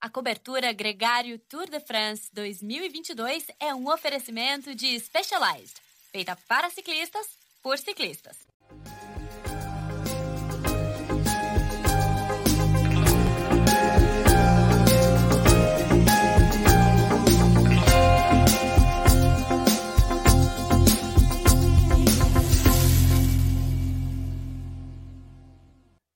A cobertura Gregário Tour de France 2022 é um oferecimento de Specialized, feita para ciclistas, por ciclistas.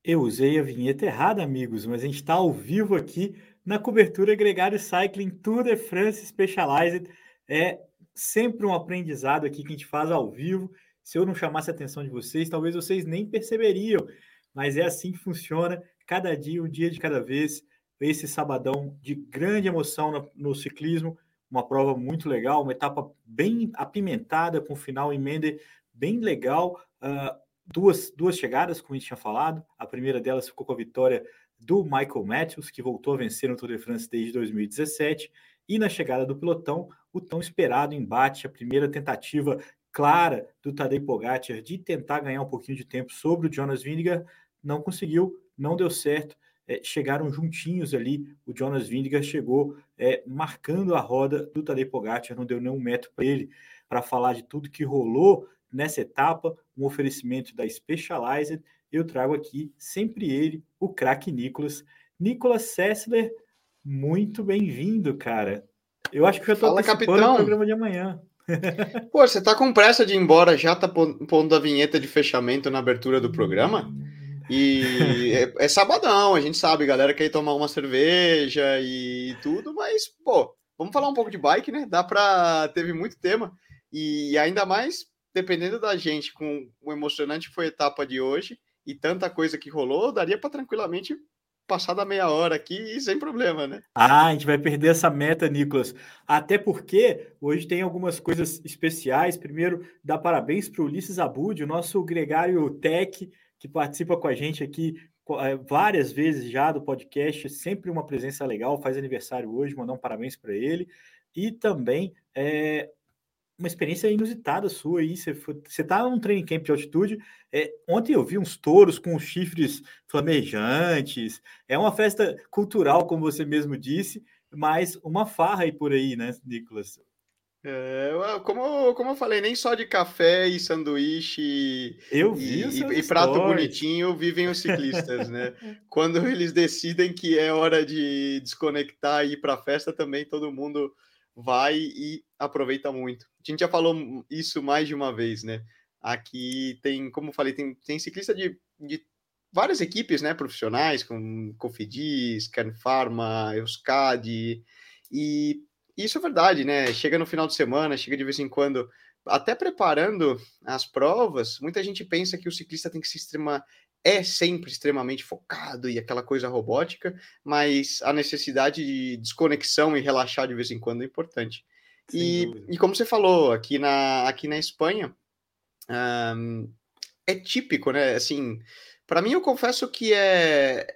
Eu usei a vinheta errada, amigos, mas a gente está ao vivo aqui na cobertura Gregário Cycling Tour de France Specialized. É sempre um aprendizado aqui que a gente faz ao vivo. Se eu não chamasse a atenção de vocês, talvez vocês nem perceberiam, mas é assim que funciona. Cada dia, um dia de cada vez. Esse sabadão de grande emoção no, ciclismo, uma prova muito legal, uma etapa bem apimentada, com final em Mende bem legal. Uh, duas, duas chegadas, como a gente tinha falado. A primeira delas ficou com a vitória do Michael Matthews, que voltou a vencer no Tour de France desde 2017. E na chegada do pelotão, o tão esperado embate, a primeira tentativa clara do Tadej Pogacar de tentar ganhar um pouquinho de tempo sobre o Jonas Vingegaard, não conseguiu, não deu certo. É, chegaram juntinhos ali, o Jonas Vingegaard chegou é, marcando a roda do Tadej Pogacar, não deu nenhum metro para ele para falar de tudo que rolou nessa etapa, um oferecimento da Specialized. Eu trago aqui sempre ele, o craque Nicolas. Nicolas Sessler, muito bem-vindo, cara. Eu acho que já estou participando do programa de amanhã. Pô, você tá com pressa de ir embora, já tá pondo a vinheta de fechamento na abertura do programa? E é, é, sabadão, a gente sabe, galera quer ir tomar uma cerveja e tudo, mas, pô, vamos falar um pouco de bike, né? Dá pra. Teve muito tema. E ainda mais dependendo da gente, com o emocionante que foi a etapa de hoje e tanta coisa que rolou, daria para tranquilamente passar da meia hora aqui sem problema, né? Ah, a gente vai perder essa meta, Nicolas. Até porque hoje tem algumas coisas especiais. Primeiro, dar parabéns para o Ulisses Abud, o nosso gregário tech, que participa com a gente aqui é, várias vezes já do podcast, sempre uma presença legal, faz aniversário hoje, mandar um parabéns para ele. E também é, uma experiência inusitada sua aí. Você, foi, você tá num training camp de altitude. É, ontem eu vi uns touros com chifres flamejantes. É uma festa cultural, como você mesmo disse, mas uma farra aí por aí, né, Nicolas? É, como, como eu falei, nem só de café e sanduíche eu vi e, e, e prato bonitinho vivem os ciclistas, né? Quando eles decidem que é hora de desconectar e ir para a festa, também todo mundo vai e aproveita muito. A gente já falou isso mais de uma vez, né? Aqui tem, como falei, tem, tem ciclista de, de várias equipes, né, profissionais, com Cofidis, Kern Pharma, Euskadi, e isso é verdade, né? Chega no final de semana, chega de vez em quando, até preparando as provas, muita gente pensa que o ciclista tem que ser extrema, é sempre extremamente focado e aquela coisa robótica, mas a necessidade de desconexão e relaxar de vez em quando é importante. E, e, como você falou, aqui na, aqui na Espanha, um, é típico, né? Assim, para mim, eu confesso que é,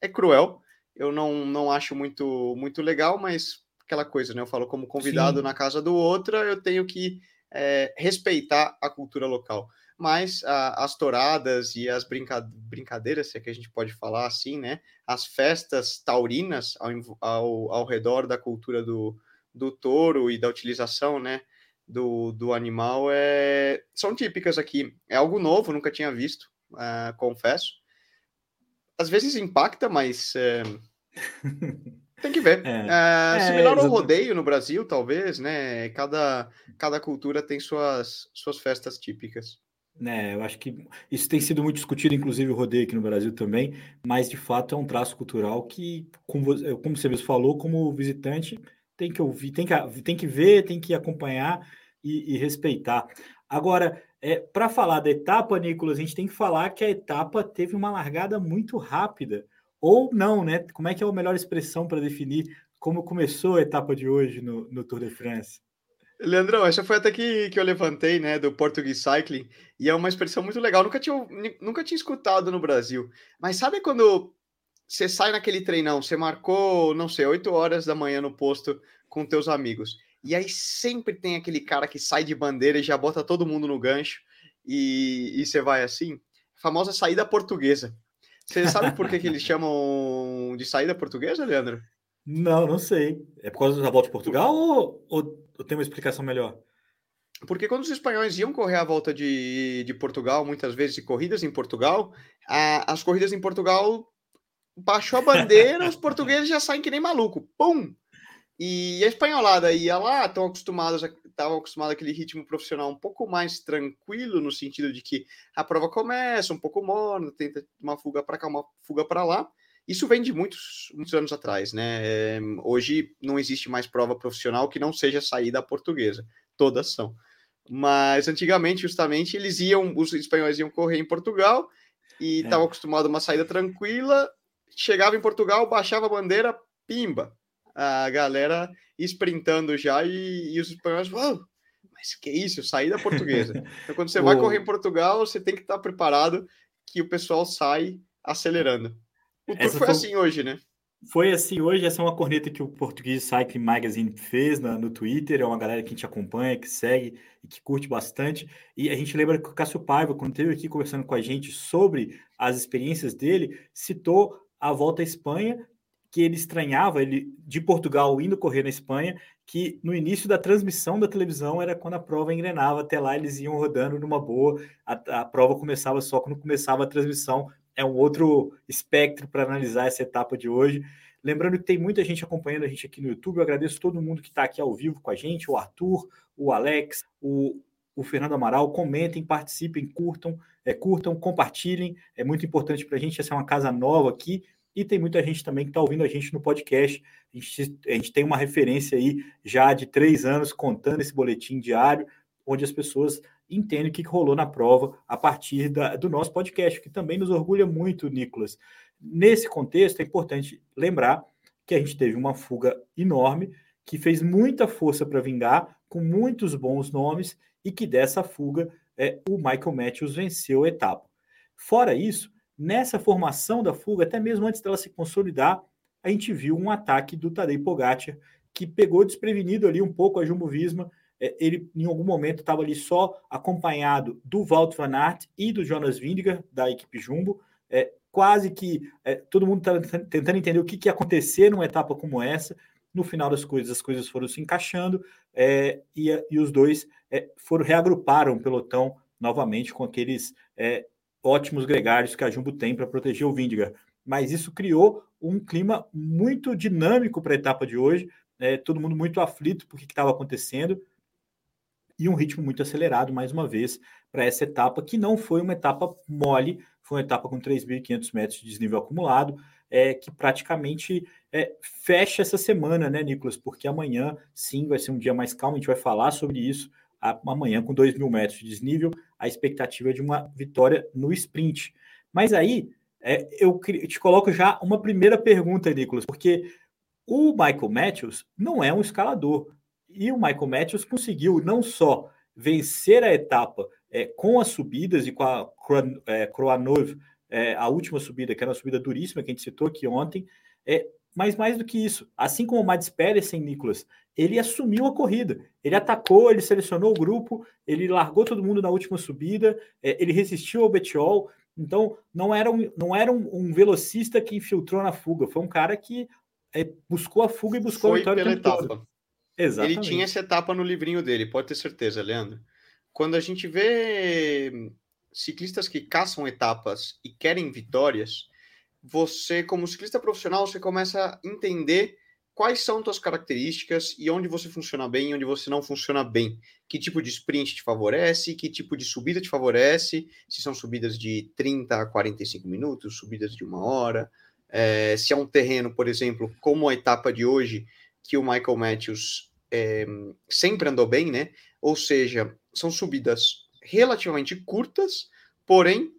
é cruel. Eu não, não acho muito, muito legal, mas aquela coisa, né? Eu falo como convidado Sim. na casa do outro, eu tenho que é, respeitar a cultura local mas a, as touradas e as brinca, brincadeiras, se é que a gente pode falar assim, né? As festas taurinas ao, ao, ao redor da cultura do, do touro e da utilização, né? Do, do animal é, são típicas aqui. É algo novo, nunca tinha visto, uh, confesso. Às vezes impacta, mas é, tem que ver. É, é, similar ao rodeio no Brasil, talvez, né? Cada, cada cultura tem suas, suas festas típicas. Né, eu acho que isso tem sido muito discutido, inclusive o rodeio aqui no Brasil também, mas de fato é um traço cultural que, como, você mesmo falou, como visitante, tem que ouvir, tem que, tem que ver, tem que acompanhar e, e respeitar. Agora, é, para falar da etapa, Nicolas, a gente tem que falar que a etapa teve uma largada muito rápida, ou não, né? Como é que é a melhor expressão para definir como começou a etapa de hoje no, no Tour de France? Leandrão, essa foi até que, que eu levantei, né, do Portuguese Cycling, e é uma expressão muito legal, nunca tinha, nunca tinha escutado no Brasil. Mas sabe quando você sai naquele treinão, você marcou, não sei, 8 horas da manhã no posto com teus amigos, e aí sempre tem aquele cara que sai de bandeira e já bota todo mundo no gancho, e, e você vai assim? A famosa saída portuguesa. Você sabe por que, que eles chamam de saída portuguesa, Leandro? Não, não sei. É por causa da volta de Portugal ou, ou, ou tem uma explicação melhor? Porque quando os espanhóis iam correr a volta de, de Portugal, muitas vezes corridas em Portugal, a, as corridas em Portugal baixou a bandeira, os portugueses já saem que nem maluco. Pum! E a espanholada ia lá, estão acostumados, estavam acostumados àquele ritmo profissional um pouco mais tranquilo, no sentido de que a prova começa um pouco morna, tenta uma fuga para cá, uma fuga para lá. Isso vem de muitos, muitos anos atrás, né? É, hoje não existe mais prova profissional que não seja saída portuguesa. Todas são. Mas antigamente, justamente, eles iam, os espanhóis iam correr em Portugal e estavam é. acostumados a uma saída tranquila. Chegava em Portugal, baixava a bandeira, pimba, a galera sprintando já e, e os espanhóis, oh, mas que isso, saída portuguesa. Então, quando você vai correr em Portugal, você tem que estar preparado que o pessoal sai acelerando. O Tour foi, foi assim hoje, né? Foi assim hoje, essa é uma corneta que o Português Cycling Magazine fez na, no Twitter, é uma galera que a gente acompanha, que segue e que curte bastante. E a gente lembra que o Cássio Paiva, quando esteve aqui conversando com a gente sobre as experiências dele, citou a volta à Espanha que ele estranhava, ele de Portugal indo correr na Espanha, que no início da transmissão da televisão era quando a prova engrenava, até lá eles iam rodando numa boa, a, a prova começava só quando começava a transmissão, é um outro espectro para analisar essa etapa de hoje. Lembrando que tem muita gente acompanhando a gente aqui no YouTube, eu agradeço todo mundo que está aqui ao vivo com a gente, o Arthur, o Alex, o, o Fernando Amaral, comentem, participem, curtam, é, curtam, compartilhem, é muito importante para a gente, essa é uma casa nova aqui, e tem muita gente também que está ouvindo a gente no podcast. A gente, a gente tem uma referência aí já de três anos contando esse boletim diário, onde as pessoas entendem o que rolou na prova a partir da, do nosso podcast, que também nos orgulha muito, Nicolas. Nesse contexto, é importante lembrar que a gente teve uma fuga enorme, que fez muita força para vingar, com muitos bons nomes, e que dessa fuga é, o Michael Matthews venceu a etapa. Fora isso, nessa formação da fuga, até mesmo antes dela se consolidar, a gente viu um ataque do Tadej Pogacar, que pegou desprevenido ali um pouco a Jumbo Visma. É, ele, em algum momento, estava ali só acompanhado do Walt Van Aert e do Jonas Vingegaard, da equipe Jumbo. É, quase que é, todo mundo está tentando entender o que, que ia acontecer numa etapa como essa. No final das coisas, as coisas foram se encaixando é, e, e, os dois é, foram reagruparam o pelotão novamente com aqueles é, ótimos gregários que a Jumbo tem para proteger o Vindiga. Mas isso criou um clima muito dinâmico para a etapa de hoje, todo mundo muito aflito por que estava acontecendo e um ritmo muito acelerado, mais uma vez, para essa etapa, que não foi uma etapa mole, foi uma etapa com 3.500 metros de desnível acumulado, é, que praticamente é, fecha essa semana, né, Nicolas? Porque amanhã, sim, vai ser um dia mais calmo, a gente vai falar sobre isso amanhã com 2 mil metros de desnível, a expectativa é de uma vitória no sprint. Mas aí é, eu te coloco já uma primeira pergunta, Nicolas, porque o Michael Matthews não é um escalador. E o Michael Matthews conseguiu não só vencer a etapa é, com as subidas e com a é, Croanov, é, a última subida, que era uma subida duríssima que a gente citou aqui ontem, é, mas mais do que isso, assim como o Mads Pedersen, Nicolas, ele assumiu a corrida. Ele atacou, ele selecionou o grupo, ele largou todo mundo na última subida, é, ele resistiu ao Betiol. Então, não era, um, não era um, um, velocista que infiltrou na fuga, foi um cara que é, buscou a fuga e buscou foi a vitória. Pela etapa. Todo. Exatamente. Ele tinha essa etapa no livrinho dele, pode ter certeza, Leandro. Quando a gente vê ciclistas que caçam etapas e querem vitórias, você, como ciclista profissional, você começa a entender quais são suas características e onde você funciona bem e onde você não funciona bem. Que tipo de sprint te favorece, que tipo de subida te favorece, se são subidas de 30 a 45 minutos, subidas de uma hora, é, se é um terreno, por exemplo, como a etapa de hoje, que o Michael Matthews é, sempre andou bem, né? Ou seja, são subidas relativamente curtas, porém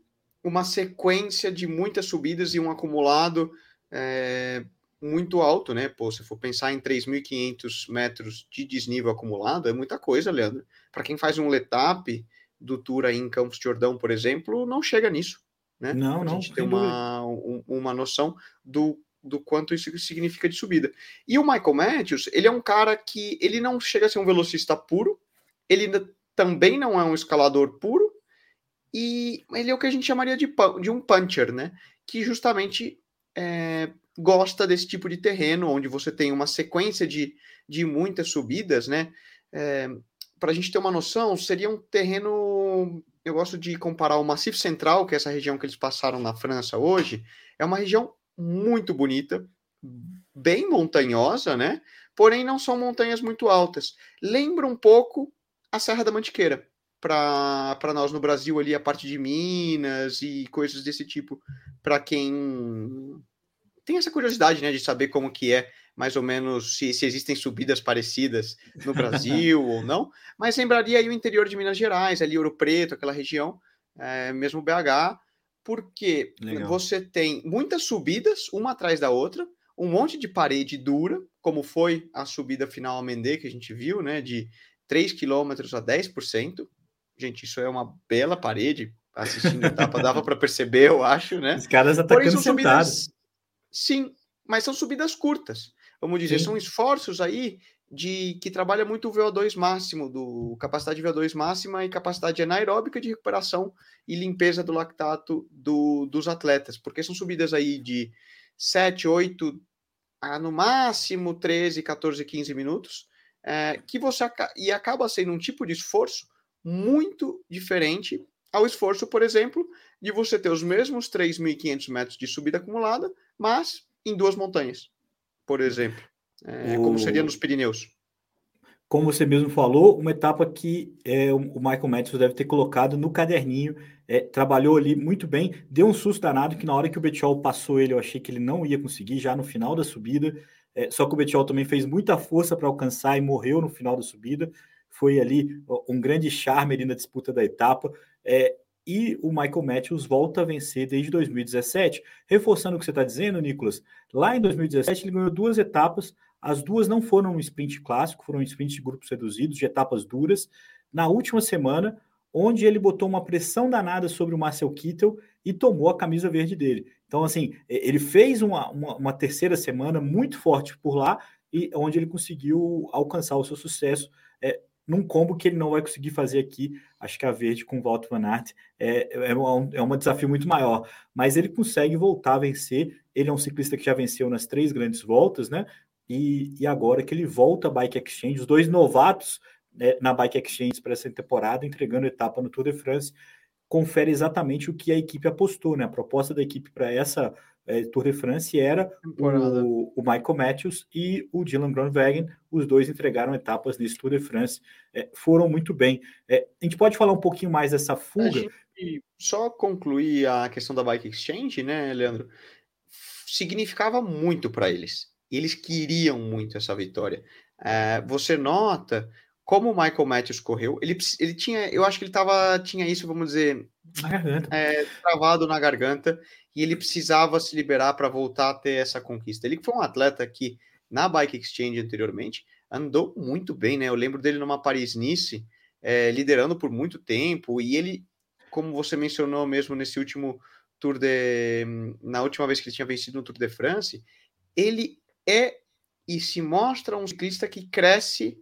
uma sequência de muitas subidas e um acumulado é, muito alto, né? Pô, se for pensar em 3.500 metros de desnível acumulado, é muita coisa, Leandro. Para quem faz um letap do Tour aí em Campos de Jordão, por exemplo, não chega nisso, né? Não, não. A gente tem uma, um, uma noção do, do quanto isso significa de subida. E o Michael Matthews, ele é um cara que ele não chega a ser um velocista puro, ele também não é um escalador puro, e ele é o que a gente chamaria de, de um puncher, né? que justamente é, gosta desse tipo de terreno, onde você tem uma sequência de, de muitas subidas, né? É, Para a gente ter uma noção, seria um terreno. Eu gosto de comparar o Massif Central, que é essa região que eles passaram na França hoje, é uma região muito bonita, bem montanhosa, né? Porém, não são montanhas muito altas. Lembra um pouco a Serra da Mantiqueira para nós no Brasil ali a parte de Minas e coisas desse tipo para quem tem essa curiosidade né de saber como que é mais ou menos se, se existem subidas parecidas no Brasil ou não mas lembraria aí o interior de Minas Gerais ali Ouro Preto aquela região é, mesmo BH porque Legal. você tem muitas subidas uma atrás da outra um monte de parede dura como foi a subida final a Mendê que a gente viu né de 3 quilômetros a 10%. Gente, isso é uma bela parede. Assistindo a etapa, dava para perceber, eu acho, né? Os caras atacando são subidas, Sim, mas são subidas curtas. Vamos dizer, sim. são esforços aí de que trabalha muito o VO2 máximo, do capacidade VO2 máxima e capacidade anaeróbica de recuperação e limpeza do lactato do, dos atletas, porque são subidas aí de 7, 8 a no máximo 13, 14, 15 minutos, é, que você e acaba sendo um tipo de esforço muito diferente ao esforço, por exemplo, de você ter os mesmos 3.500 metros de subida acumulada, mas em duas montanhas, por exemplo, é, o... como seria nos Pirineus. Como você mesmo falou, uma etapa que é, o Michael Matthews deve ter colocado no caderninho, é, trabalhou ali muito bem, deu um susto danado que na hora que o Betchol passou ele, eu achei que ele não ia conseguir, já no final da subida, é, só que o Bettiol também fez muita força para alcançar e morreu no final da subida. Foi ali um grande charme ali na disputa da etapa. É, e o Michael Matthews volta a vencer desde 2017. Reforçando o que você está dizendo, Nicolas, lá em 2017 ele ganhou duas etapas. As duas não foram um sprint clássico, foram um sprint de grupos reduzidos, de etapas duras. Na última semana, onde ele botou uma pressão danada sobre o Marcel Kittel e tomou a camisa verde dele. Então, assim, ele fez uma, uma, uma, terceira semana muito forte por lá, e onde ele conseguiu alcançar o seu sucesso é, num combo que ele não vai conseguir fazer aqui. Acho que a verde com o Walter Van Aert é, é, um, é um desafio muito maior, mas ele consegue voltar a vencer. Ele é um ciclista que já venceu nas três grandes voltas, né? E, e agora que ele volta a Bike Exchange, os dois novatos né, na Bike Exchange para essa temporada, entregando etapa no Tour de France confere exatamente o que a equipe apostou, né? A proposta da equipe para essa é, Tour de France era o, o, Michael Matthews e o Dylan Groenewegen, os dois entregaram etapas nesse Tour de France, é, foram muito bem. É, a gente pode falar um pouquinho mais dessa fuga? só concluir a questão da Bike Exchange, né, Leandro? Significava muito para eles. Eles queriam muito essa vitória. É, você nota como o Michael Matthews correu, ele, ele tinha, eu acho que ele tava, tinha isso, vamos dizer, na é, travado na garganta, e ele precisava se liberar para voltar a ter essa conquista. Ele foi um atleta que, na Bike Exchange anteriormente, andou muito bem, né? Eu lembro dele numa Paris-Nice, é, liderando por muito tempo, e ele, como você mencionou mesmo nesse último Tour de. na última vez que ele tinha vencido no Tour de France, ele é e se mostra um ciclista que cresce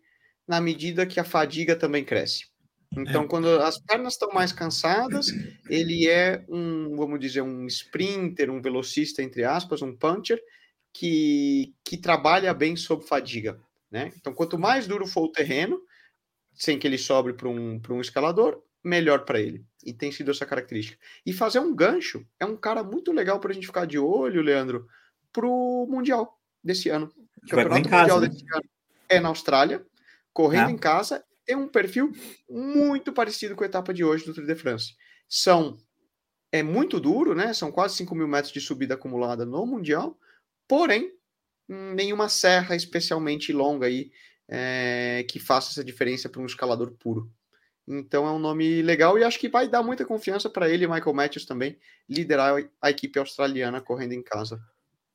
na medida que a fadiga também cresce. Então, é. quando as pernas estão mais cansadas, ele é um, vamos dizer, um sprinter, um velocista, entre aspas, um puncher, que, que trabalha bem sob fadiga. Né? Então, quanto mais duro for o terreno, sem que ele sobre para um, um escalador, melhor para ele. E tem sido essa característica. E fazer um gancho é um cara muito legal para a gente ficar de olho, Leandro, para o Mundial desse ano. Campeonato Mundial né? desse ano é na Austrália correndo é. em casa, tem um perfil muito parecido com a etapa de hoje do Tour de France. São é muito duro, né? São quase 5 mil metros de subida acumulada no Mundial, porém, nenhuma serra especialmente longa aí é, que faça essa diferença para um escalador puro. Então é um nome legal e acho que vai dar muita confiança para ele e Michael Matthews também liderar a equipe australiana correndo em casa.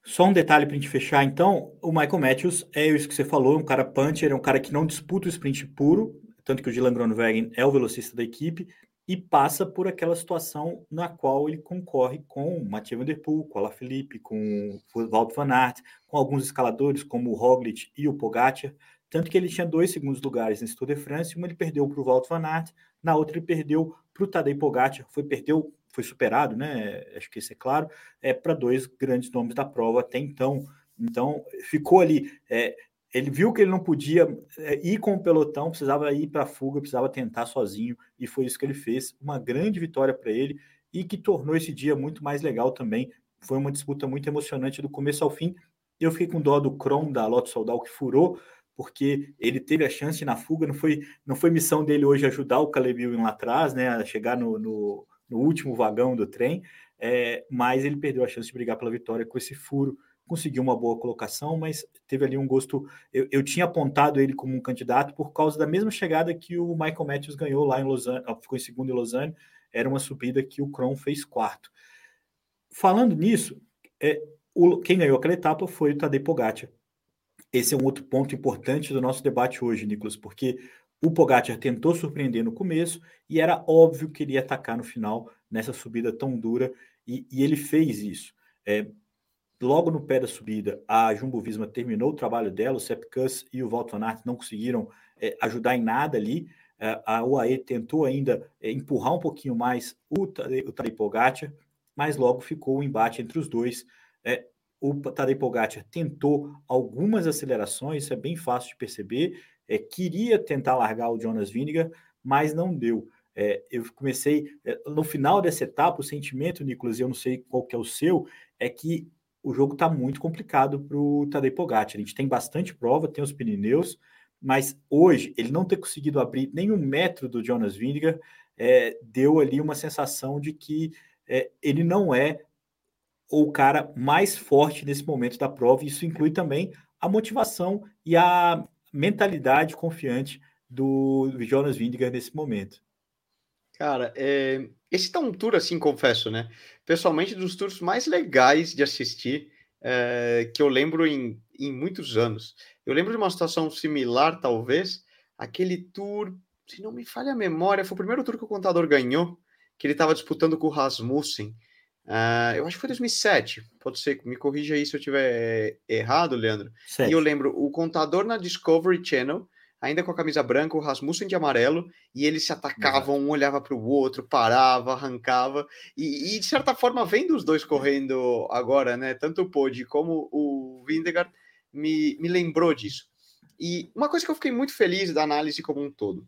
Só um detalhe para a gente fechar, então, o Michael Matthews é isso que você falou, um cara puncher, é um cara que não disputa o sprint puro, tanto que o Dylan Groenewegen é o velocista da equipe, e passa por aquela situação na qual ele concorre com o Mathieu Van Der Poel, com o Alaphilippe, com o Walt Van Aert, com alguns escaladores como o Roglic e o Pogacar, tanto que ele tinha dois segundos lugares nesse Tour de France, uma ele perdeu para o Walt Van Aert, na outra ele perdeu para o Tadej Pogacar, foi, perdeu, foi superado, né? Acho que isso é claro, é para dois grandes nomes da prova até então. Então, ficou ali. É, ele viu que ele não podia é, ir com o pelotão, precisava ir para a fuga, precisava tentar sozinho, e foi isso que ele fez. Uma grande vitória para ele e que tornou esse dia muito mais legal também. Foi uma disputa muito emocionante do começo ao fim. Eu fiquei com dó do Kron da Loto Soldal que furou, porque ele teve a chance na fuga, não foi, não foi missão dele hoje ajudar o Caleb lá atrás, né, a chegar no, no, no último vagão do trem, é, mas ele perdeu a chance de brigar pela vitória com esse furo conseguiu uma boa colocação, mas teve ali um gosto. Eu, eu, tinha apontado ele como um candidato por causa da mesma chegada que o Michael Matthews ganhou lá em Lausanne, ficou em segundo em Lausanne, era uma subida que o Kron fez quarto. Falando nisso, é, o, quem ganhou aquela etapa foi o Tadej Pogacar. Esse é um outro ponto importante do nosso debate hoje, Nicolas, porque o Pogacar tentou surpreender no começo e era óbvio que ele ia atacar no final nessa subida tão dura e, e ele fez isso. É, logo no pé da subida, a Jumbo Visma terminou o trabalho dela, o Sepp Kuss e o Walter não conseguiram é, ajudar em nada ali. É, a UAE tentou ainda é, empurrar um pouquinho mais o, o Tadej Pogacar, mas logo ficou o embate entre os dois. É, o Tadej Pogacar tentou algumas acelerações, isso é bem fácil de perceber, é, queria tentar largar o Jonas Vingegaard, mas não deu. É, eu comecei, é, no final dessa etapa, o sentimento, Nicolas, eu não sei qual que é o seu, é que o jogo está muito complicado para o Tadej Pogacar. A gente tem bastante prova, tem os Pirineus, mas hoje ele não ter conseguido abrir nenhum metro do Jonas Vingegaard é, deu ali uma sensação de que é, ele não é o cara mais forte nesse momento da prova. Isso inclui também a motivação e a mentalidade confiante do Jonas Vingegaard nesse momento. Cara, é... esse tá um tour, assim, confesso, né? Pessoalmente, dos tours mais legais de assistir, é... que eu lembro em, em muitos anos. Eu lembro de uma situação similar, talvez, aquele tour, se não me falha a memória, foi o primeiro tour que o contador ganhou, que ele estava disputando com o Rasmussen. Uh, eu acho que foi 2007, pode ser, me corrija aí se eu tiver errado, Leandro. Sete. E eu lembro, o contador na Discovery Channel ainda com a camisa branca, o Rasmussen de amarelo, e eles se atacavam, um olhava para o outro, parava, arrancava, e, e, de certa forma, vendo os dois correndo agora, né, tanto o Podi como o Vindegaard, me, me lembrou disso. E uma coisa que eu fiquei muito feliz da análise como um todo,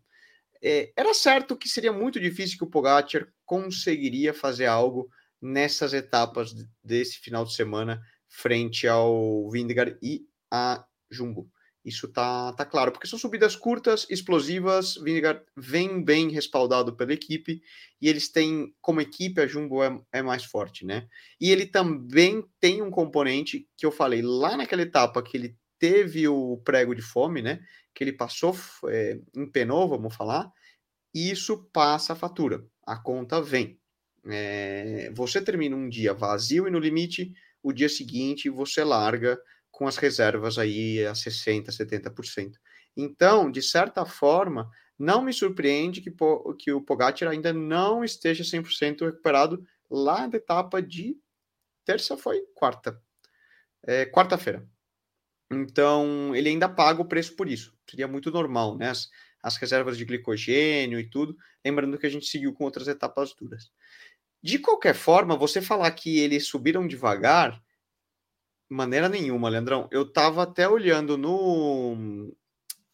é, era certo que seria muito difícil que o Pogacar conseguiria fazer algo nessas etapas desse final de semana frente ao Vindegaard e a Jumbo. Isso tá, tá claro, porque são subidas curtas, explosivas, Vingegaard vem bem respaldado pela equipe, e eles têm, como equipe, a Jumbo é, é, mais forte, né? E ele também tem um componente que eu falei lá naquela etapa que ele teve o prego de fome, né? Que ele passou, é, empenou, vamos falar, isso passa a fatura, a conta vem. É, você termina um dia vazio e no limite, o dia seguinte você larga com as reservas aí a 60%, 70%. Então, de certa forma, não me surpreende que, que o Pogacar ainda não esteja 100% recuperado lá da etapa de terça foi quarta. É, quarta-feira. Então, ele ainda paga o preço por isso. Seria muito normal, né? As, as reservas de glicogênio e tudo. Lembrando que a gente seguiu com outras etapas duras. De qualquer forma, você falar que eles subiram devagar Maneira nenhuma, Leandrão. Eu tava até olhando no,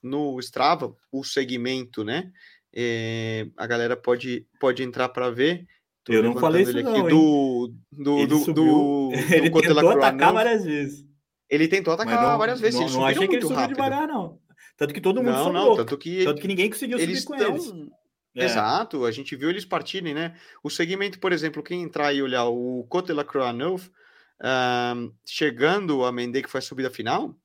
no Strava o segmento, né? É, a galera pode, pode entrar para ver. Tô eu não falei isso não, do, do, ele do, subiu, do, ele do tentou atacar várias vezes. Ele tentou atacar não, várias vezes. Não, não achei que ele subiu rápido. devagar, não. Tanto que todo mundo não, não, tanto que tanto que ninguém conseguiu eles subir com eles. É. Exato, a gente viu eles partirem, né? O segmento, por exemplo, quem entrar e olhar o Côte de la Croix Uh, chegando a Mendes, que foi a subida final,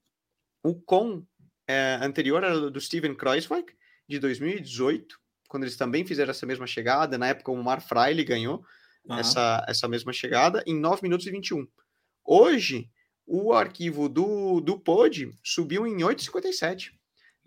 o com é, anterior era do Steven Kreuzweig, de 2018, quando eles também fizeram essa mesma chegada. Na época, o Mar Freile ganhou uhum. essa, essa mesma chegada em 9 minutos e 21. Hoje, o arquivo do, do Pod subiu em 8,57,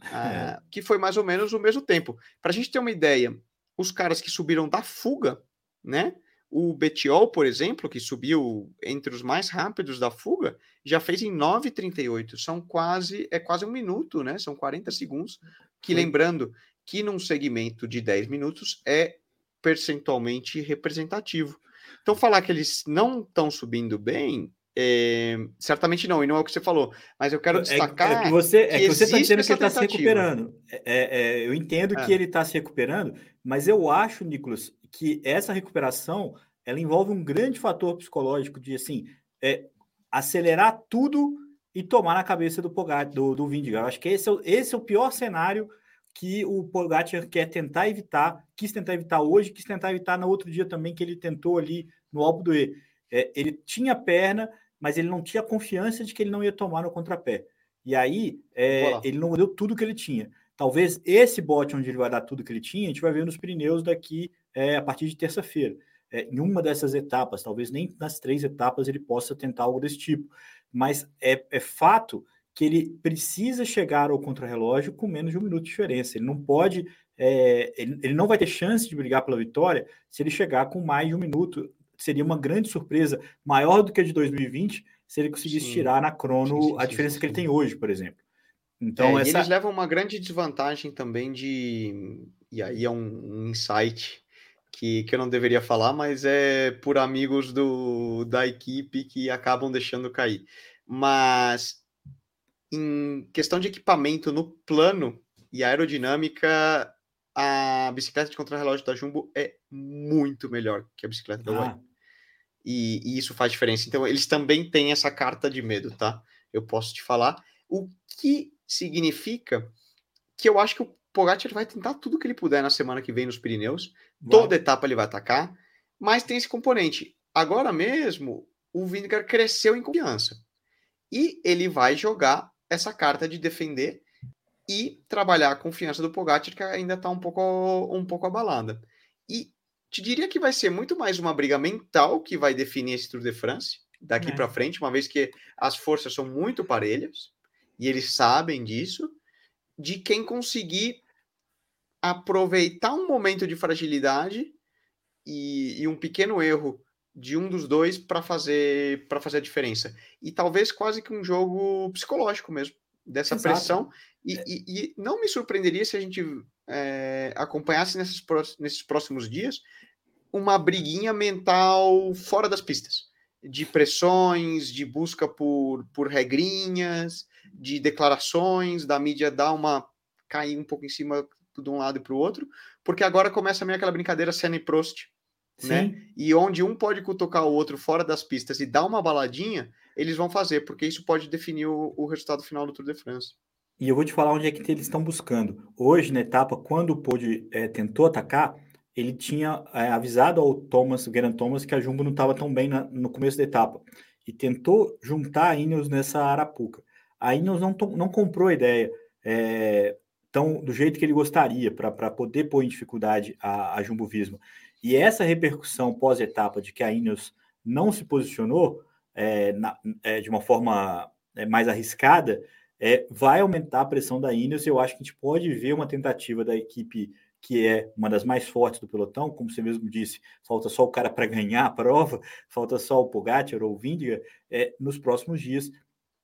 uh, que foi mais ou menos o mesmo tempo. Para a gente ter uma ideia, os caras que subiram da fuga, né? O Betiol, por exemplo, que subiu entre os mais rápidos da fuga, já fez em 9,38. São quase, é quase um minuto, né? São 40 segundos. Que lembrando que num segmento de 10 minutos é percentualmente representativo. Então, falar que eles não estão subindo bem, é, certamente não, e não é o que você falou. Mas eu quero destacar. É, é que você é que você está dizendo que ele está se recuperando. É, é, eu entendo que ele está se recuperando, mas eu acho, Nicolas, que essa recuperação ela envolve um grande fator psicológico de assim acelerar tudo e tomar na cabeça do Pogacar, do, do Vindiga. Eu acho que esse é, o, esse é o pior cenário que o Pogacar quer tentar evitar, quis tentar evitar hoje, quis tentar evitar no outro dia também, que ele tentou ali no Alpo do E. É, ele tinha perna, mas ele não tinha confiança de que ele não ia tomar no contrapé. E aí, é, ele não deu tudo que ele tinha. Talvez esse bote onde ele vai dar tudo que ele tinha, a gente vai ver nos Pirineus daqui é, a partir de terça-feira. É, em uma dessas etapas, talvez nem nas três etapas ele possa tentar algo desse tipo. Mas é, é fato que ele precisa chegar ao contrarrelógio com menos de um minuto de diferença. Ele não pode, é, ele, ele, não vai ter chance de brigar pela vitória se ele chegar com mais de um minuto. Seria uma grande surpresa, maior do que a de 2020, se ele conseguisse sim. tirar na crono sim, sim, a diferença que ele tem hoje, por exemplo. Então, é, essa... eles levam uma grande desvantagem também de. E aí é um, um insight que, que eu não deveria falar, mas é por amigos do, da equipe que acabam deixando cair. Mas em questão de equipamento no plano e aerodinâmica, a bicicleta de contrarrelógio da Jumbo é muito melhor que a bicicleta da ah. E, e, isso faz diferença. Então, eles também têm essa carta de medo, tá? Eu posso te falar. O que significa que eu acho que o Pogacar vai tentar tudo que ele puder na semana que vem nos Pirineus. Toda etapa ele vai atacar. Mas tem esse componente. Agora mesmo, o Vingegaard cresceu em confiança. E ele vai jogar essa carta de defender e trabalhar a confiança do Pogacar, que ainda está um pouco, um pouco abalada. E te diria que vai ser muito mais uma briga mental que vai definir esse Tour de France daqui é. para frente, uma vez que as forças são muito parelhas e eles sabem disso, de quem conseguir aproveitar um momento de fragilidade e, e um pequeno erro de um dos dois para fazer para fazer a diferença. E talvez quase que um jogo psicológico mesmo, dessa Exato. pressão. E, é. e, e, não me surpreenderia se a gente é, acompanhasse nesses, nesses próximos dias uma briguinha mental fora das pistas. De pressões, de busca por, por regrinhas, de declarações, da mídia dar uma. cair um pouco em cima de um lado e para o outro, porque agora começa meio aquela brincadeira Senna e Prost, né? E onde um pode cutucar o outro fora das pistas e dar uma baladinha, eles vão fazer, porque isso pode definir o, o resultado final do Tour de France. E eu vou te falar onde é que eles estão buscando. Hoje, na etapa, quando o Pode é, tentou atacar, ele tinha é, avisado ao Thomas, o Geraint Thomas, que a Jumbo não estava tão bem na, no começo da etapa. E tentou juntar a Ineos nessa arapuca. A Ineos não, não comprou a ideia é, tão, do jeito que ele gostaria, para poder pôr em dificuldade a, a Jumbo Visma. E essa repercussão pós-etapa de que a Ineos não se posicionou na, de uma forma mais arriscada é, vai aumentar a pressão da Ineos. Eu acho que a gente pode ver uma tentativa da equipe que é uma das mais fortes do pelotão, como você mesmo disse, falta só o cara para ganhar a prova, falta só o Pogacar ou o Vindiga, é, nos próximos dias.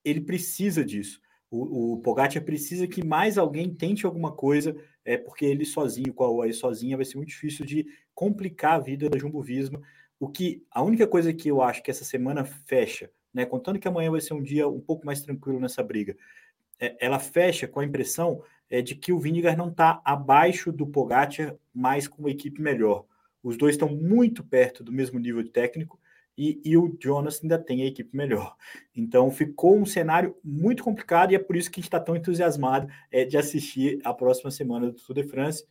Ele precisa disso. O, o Pogacar precisa que mais alguém tente alguma coisa, é porque ele sozinho, com a UAE sozinha, vai ser muito difícil de complicar a vida da Jumbo Visma. O que a única coisa que eu acho que essa semana fecha, né, contando que amanhã vai ser um dia um pouco mais tranquilo nessa briga, ela fecha com a impressão é, de que o Vinegar não está abaixo do Pogacar, mas com uma equipe melhor. Os dois estão muito perto do mesmo nível técnico e, e, o Jonas ainda tem a equipe melhor. Então ficou um cenário muito complicado e é por isso que a gente está tão entusiasmado é, de assistir a próxima semana do Tour de France,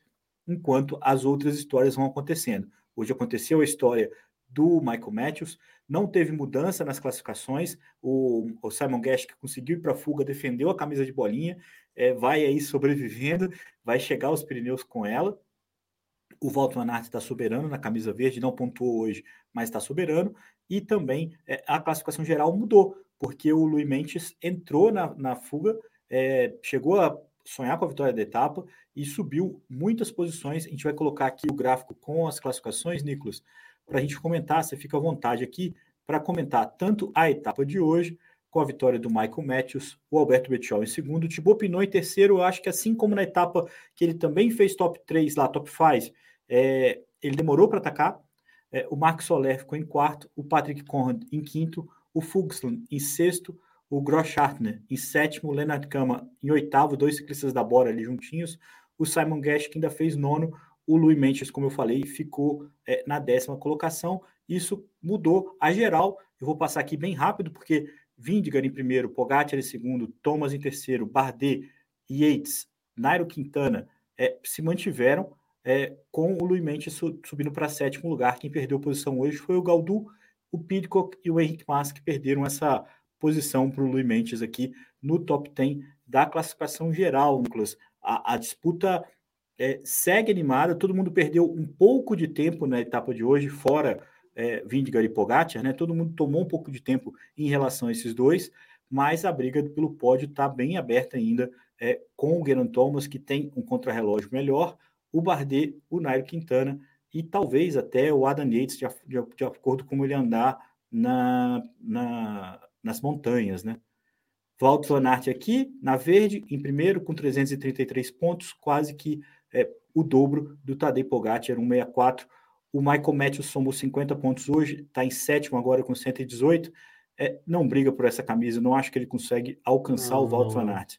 enquanto as outras histórias vão acontecendo. Hoje aconteceu a história do Michael Matthews, não teve mudança nas classificações, o, o Simon Guest conseguiu ir para a fuga, defendeu a camisa de bolinha, é, vai aí sobrevivendo, vai chegar aos Pirineus com ela, o Walter Manart está soberano na camisa verde, não pontuou hoje, mas está soberano. E também é, a classificação geral mudou, porque o Luiz Mendes entrou na, na fuga, é, chegou a sonhar com a vitória da etapa e subiu muitas posições. A gente vai colocar aqui o gráfico com as classificações, Nicolas, para a gente comentar. Você fica à vontade aqui para comentar tanto a etapa de hoje, com a vitória do Michael Matthews, o Alberto Bettiol em segundo, o Thibaut Pinot em terceiro. Eu acho que assim como na etapa que ele também fez top 3 lá, top 5, é, ele demorou para atacar. É, o Mark Soler ficou em quarto, o Patrick Conrad em quinto, o Fugsland em sexto, o Groschartner em sétimo, o Leonard Kama em oitavo, dois ciclistas da Bora ali juntinhos, o Simon Guest que ainda fez nono, o Louis Mendes, como eu falei, ficou é, na décima colocação. Isso mudou a geral. Eu vou passar aqui bem rápido, porque Vindigar em primeiro, Pogacar em segundo, Thomas em terceiro, Bardet, Yates, Nairo Quintana é, se mantiveram é, com o Louis Mendes subindo para sétimo lugar. Quem perdeu posição hoje foi o Galdu, o Pidcock e o Henrique Mas, que perderam essa posição para o Louis Mendes aqui no top 10 da classificação geral, Nicolas. A, a disputa é, segue animada, todo mundo perdeu um pouco de tempo na etapa de hoje, fora é, Vindigar e Pogacar, né? Todo mundo tomou um pouco de tempo em relação a esses dois, mas a briga pelo pódio está bem aberta ainda, é, com o Geraint Thomas, que tem um contrarrelógio melhor, o Bardet, o Nairo Quintana e talvez até o Adam Yates, de, de, de acordo com como ele andar na, na, nas montanhas, né? Walt Van Aert aqui, na verde, em primeiro, com 333 pontos, quase que é, o dobro do Tadej Pogacar, 164. O Michael Matthews somou 50 pontos hoje, está em sétimo agora com 118. É, não briga por essa camisa, não acho que ele consegue alcançar não, o Walt Van Aert.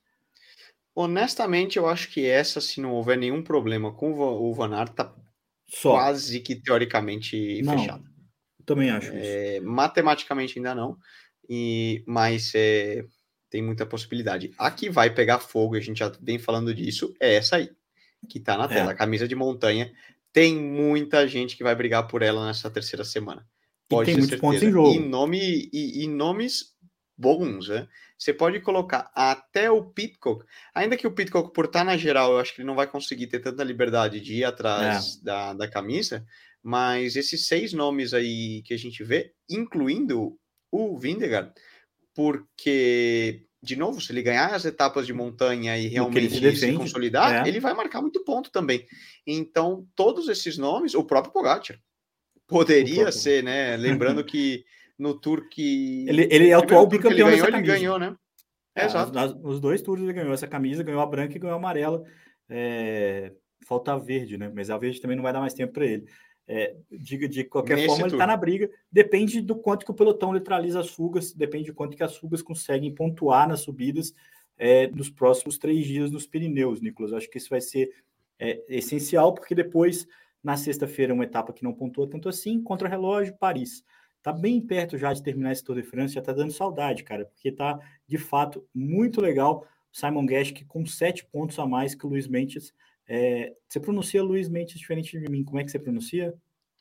Honestamente, eu acho que essa, se não houver nenhum problema com o Van Aert, tá Só. quase que teoricamente não, fechado. Também acho é, Matematicamente ainda não, e, mas é, tem muita possibilidade. A que vai pegar fogo, a gente já vem falando disso, é essa aí que está na tela, é. a camisa de montanha. Tem muita gente que vai brigar por ela nessa terceira semana. Pode e tem muitos pontos em jogo. E, nome, e, e nomes bons, né? Você pode colocar até o Pitcock, ainda que o Pitcock, por estar na geral, eu acho que ele não vai conseguir ter tanta liberdade de ir atrás é. da, da camisa, mas esses seis nomes aí que a gente vê, incluindo o Vindegaard, porque de novo, se ele ganhar as etapas de montanha e realmente se, se consolidar, é. ele vai marcar muito ponto também. Então, todos esses nomes, o próprio Pogacar, poderia próprio. ser, né? Lembrando que no Tour que... Ele, ele é o atual bicampeão ele ganhou, ele ganhou, né? É, exato. Nas, os dois tours ele ganhou essa camisa, ganhou a branca e ganhou a amarela. É, falta a verde, né? Mas a verde também não vai dar mais tempo para ele. É, de, de qualquer forma, ele está na briga. Depende do quanto que o pelotão neutraliza as fugas, depende de quanto que as fugas conseguem pontuar nas subidas é, nos próximos três dias nos Pirineus, Nicolas. Acho que isso vai ser é, essencial, porque depois, na sexta-feira, uma etapa que não pontua tanto assim, contra relógio, Paris. Tá bem perto já de terminar esse Tour de France, já tá dando saudade, cara, porque tá de fato muito legal. Simon Geschke com sete pontos a mais que o Luiz Mendes é, você pronuncia Luiz Mendes diferente de mim. Como é que você pronuncia?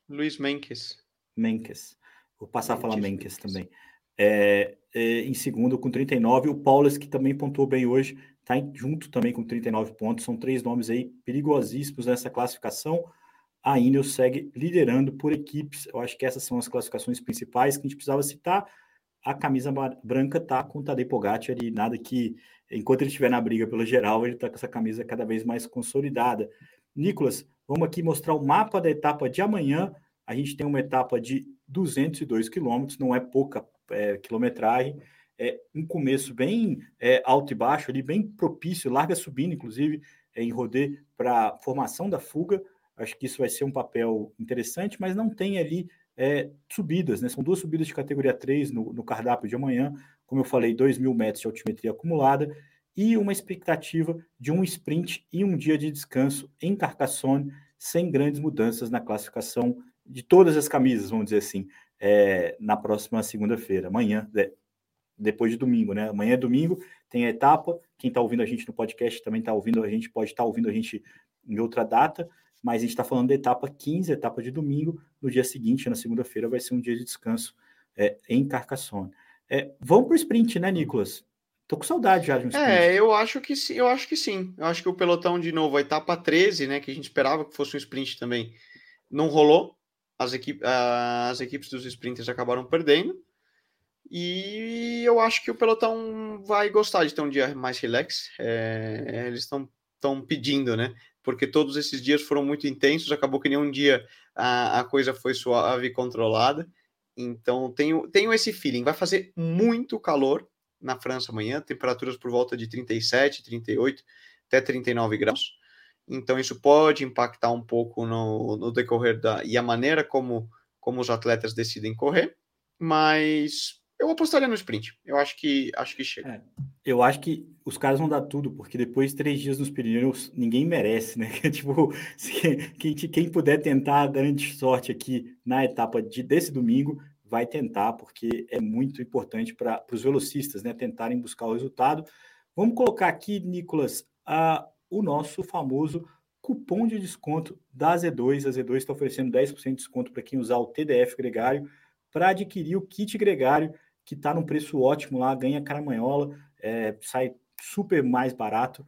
Luiz Menkes. Menkes. Vou passar Mendes, a falar Menkes também. É, é, em segundo, com 39. O Paulus, que também pontuou bem hoje, está junto também com 39 pontos. São três nomes aí perigosíssimos nessa classificação. A Ineos segue liderando por equipes. Eu acho que essas são as classificações principais que a gente precisava citar. A camisa branca está com o Tadej Pogacar e nada que enquanto ele estiver na briga pelo geral, ele está com essa camisa cada vez mais consolidada. Nicolas, vamos aqui mostrar o mapa da etapa de amanhã. A gente tem uma etapa de 202 quilômetros, não é pouca é, quilometragem, é um começo bem é, alto e baixo, ali bem propício, larga subindo, inclusive, é, em rodê para formação da fuga. Acho que isso vai ser um papel interessante, mas não tem ali é, subidas, né? São duas subidas de categoria 3 no, no cardápio de amanhã como eu falei, 2 mil metros de altimetria acumulada e uma expectativa de um sprint e um dia de descanso em Carcassonne, sem grandes mudanças na classificação de todas as camisas, vamos dizer assim, é, na próxima segunda-feira, amanhã, é, depois de domingo, né? Amanhã é domingo, tem a etapa. Quem está ouvindo a gente no podcast também está ouvindo a gente, pode estar tá ouvindo a gente em outra data, mas a gente está falando da etapa 15, etapa de domingo. No dia seguinte, na segunda-feira, vai ser um dia de descanso é, em Carcassonne. É, vamos para o sprint, né, Nicolas? Tô com saudade já de um sprint. É, eu acho que sim, eu acho que sim. Eu acho que o pelotão, de novo, a etapa 13, né? Que a gente esperava que fosse um sprint também, não rolou. As, equipe, as equipes dos sprinters acabaram perdendo. E eu acho que o pelotão vai gostar de ter um dia mais relax. É, eles estão pedindo, né? Porque todos esses dias foram muito intensos, acabou que nenhum dia a, a coisa foi suave e controlada. Então tenho, tenho esse feeling. Vai fazer muito calor na França amanhã, temperaturas por volta de 37, 38, até 39 graus. Então isso pode impactar um pouco no, no decorrer da e a maneira como como os atletas decidem correr, mas eu apostaria no sprint. Eu acho que acho que chega. É, eu acho que os caras vão dar tudo, porque depois de três dias nos Pirineus, ninguém merece, né? tipo, se, quem, quem puder tentar grande sorte aqui na etapa de, desse domingo, vai tentar, porque é muito importante para os velocistas, né? Tentarem buscar o resultado. Vamos colocar aqui, Nicolas, o nosso famoso cupom de desconto da Z2. A Z2 está oferecendo 10% de desconto para quem usar o TDF Gregário para adquirir o kit Gregário, que está num preço ótimo lá, ganha caramanhola, é, sai super mais barato.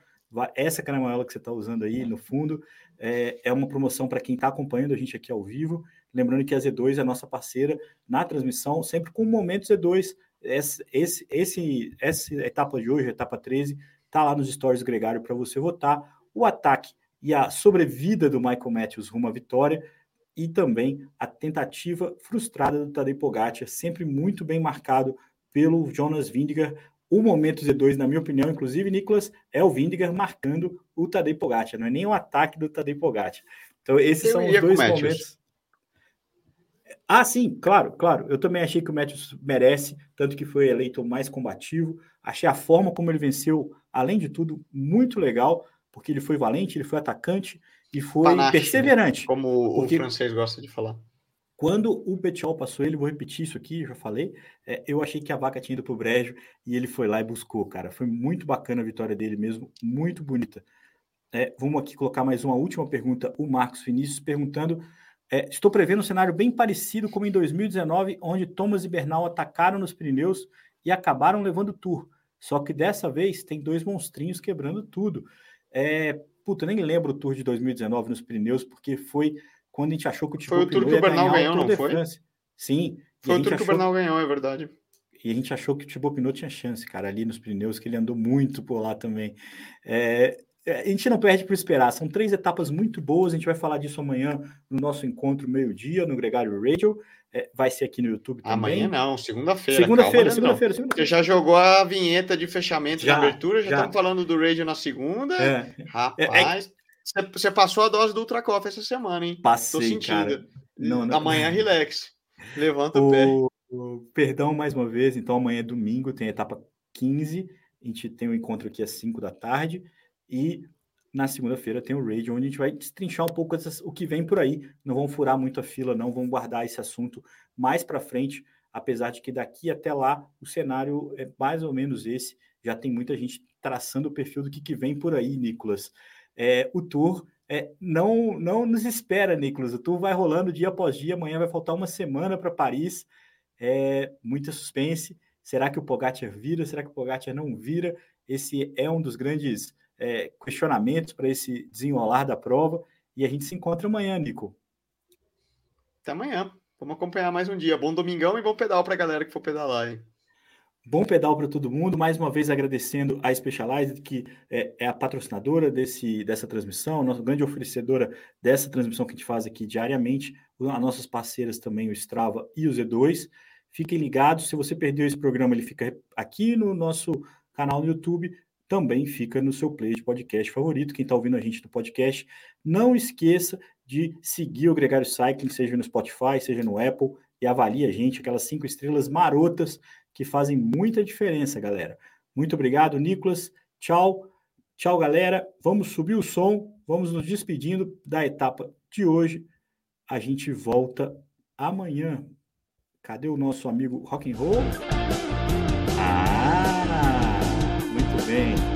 Essa caramanhola que você está usando aí no fundo é, é uma promoção para quem está acompanhando a gente aqui ao vivo. Lembrando que a Z2 é a nossa parceira na transmissão, sempre com o Momento Z2. Esse, esse, esse, essa etapa de hoje, etapa 13, está lá nos stories Gregário para você votar. O ataque e a sobrevida do Michael Matthews rumo à vitória e também a tentativa frustrada do Tadej Pogacar, sempre muito bem marcado pelo Jonas Vingegaard. O momento Z2, na minha opinião, inclusive, Nicolas, é o Vingegaard marcando o Tadej Pogacar, não é nem o ataque do Tadej Pogacar. Então, esses Eu são os dois momentos. Ah, sim, claro, claro. Eu também achei que o Matthews merece, tanto que foi eleito o mais combativo. Achei a forma como ele venceu, além de tudo, muito legal porque ele foi valente, ele foi atacante e foi Panache, né? perseverante. Né? Como o francês gosta de falar. Quando o Petiol passou ele, vou repetir isso aqui, já falei, é, eu achei que a vaca tinha ido para o brejo e ele foi lá e buscou, cara. Foi muito bacana a vitória dele mesmo, muito bonita. É, vamos aqui colocar mais uma última pergunta. O Marcos Vinícius perguntando: é, Estou prevendo um cenário bem parecido como em 2019, onde Thomas e Bernal atacaram nos Pirineus e acabaram levando o tour. Só que dessa vez tem dois monstrinhos quebrando tudo. É, puta, nem lembro o Tour de 2019 nos Pirineus, porque foi quando a gente achou que o Thibaut Foi o Tour que o Bernal ganhou, não foi? France. Sim. Foi o Tour que o Bernal ganhou, é verdade. E a gente achou que o Thibaut Pinot tinha chance, cara, ali nos Pirineus, que ele andou muito por lá também. É, é, a gente não perde por esperar. São três etapas muito boas. A gente vai falar disso amanhã no nosso encontro meio-dia no Gregário Radio. É, vai ser aqui no YouTube também. Amanhã não, segunda-feira. Segunda-feira, segunda-feira. Segunda Você já jogou a vinheta de fechamento já, de abertura, já, já, estamos falando do Radio na segunda. É. Rapaz, é, é você passou a dose do Ultra Coffee essa semana, hein? Passei, Tô sentindo. Cara. Não, não. Amanhã, relax. Levanta o, o pé. O, perdão mais uma vez. Então, amanhã é domingo, tem a etapa 15. A gente tem um encontro aqui às 5 da tarde. E na segunda-feira tem o Radio, onde a gente vai destrinchar um pouco essas, o que vem por aí. Não vamos furar muito a fila, não, vamos guardar esse assunto mais para frente, apesar de que daqui até lá o cenário é mais ou menos esse. Já tem muita gente traçando o perfil do que, que vem por aí, Nicolas. É, o tour é, não, não nos espera, Nicolas. O tour vai rolando dia após dia. Amanhã vai faltar uma semana para Paris. É, muita suspense. Será que o Pogacar vira? Será que o Pogacar não vira? Esse é um dos grandes é, questionamentos para esse desenrolar da prova. E a gente se encontra amanhã, Nico. Até amanhã. Vamos acompanhar mais um dia. Bom domingão e bom pedal para a galera que for pedalar. Hein? Bom pedal para todo mundo. Mais uma vez agradecendo a Specialized, que é, é, a patrocinadora desse, dessa transmissão, nossa grande oferecedora dessa transmissão que a gente faz aqui diariamente. As nossas parceiras também, o Strava e o Z2. Fiquem ligados. Se você perdeu esse programa, ele fica aqui no nosso canal no YouTube também fica no seu play de podcast favorito. Quem está ouvindo a gente no podcast, não esqueça de seguir o Gregário Cycling, seja no Spotify, seja no Apple, e avalie a gente, aquelas cinco estrelas marotas que fazem muita diferença, galera. Muito obrigado, Nicolas. Tchau. Tchau, galera. Vamos subir o som, vamos nos despedindo da etapa de hoje. A gente volta amanhã. Cadê o nosso amigo Rock and Roll? Ah! bem.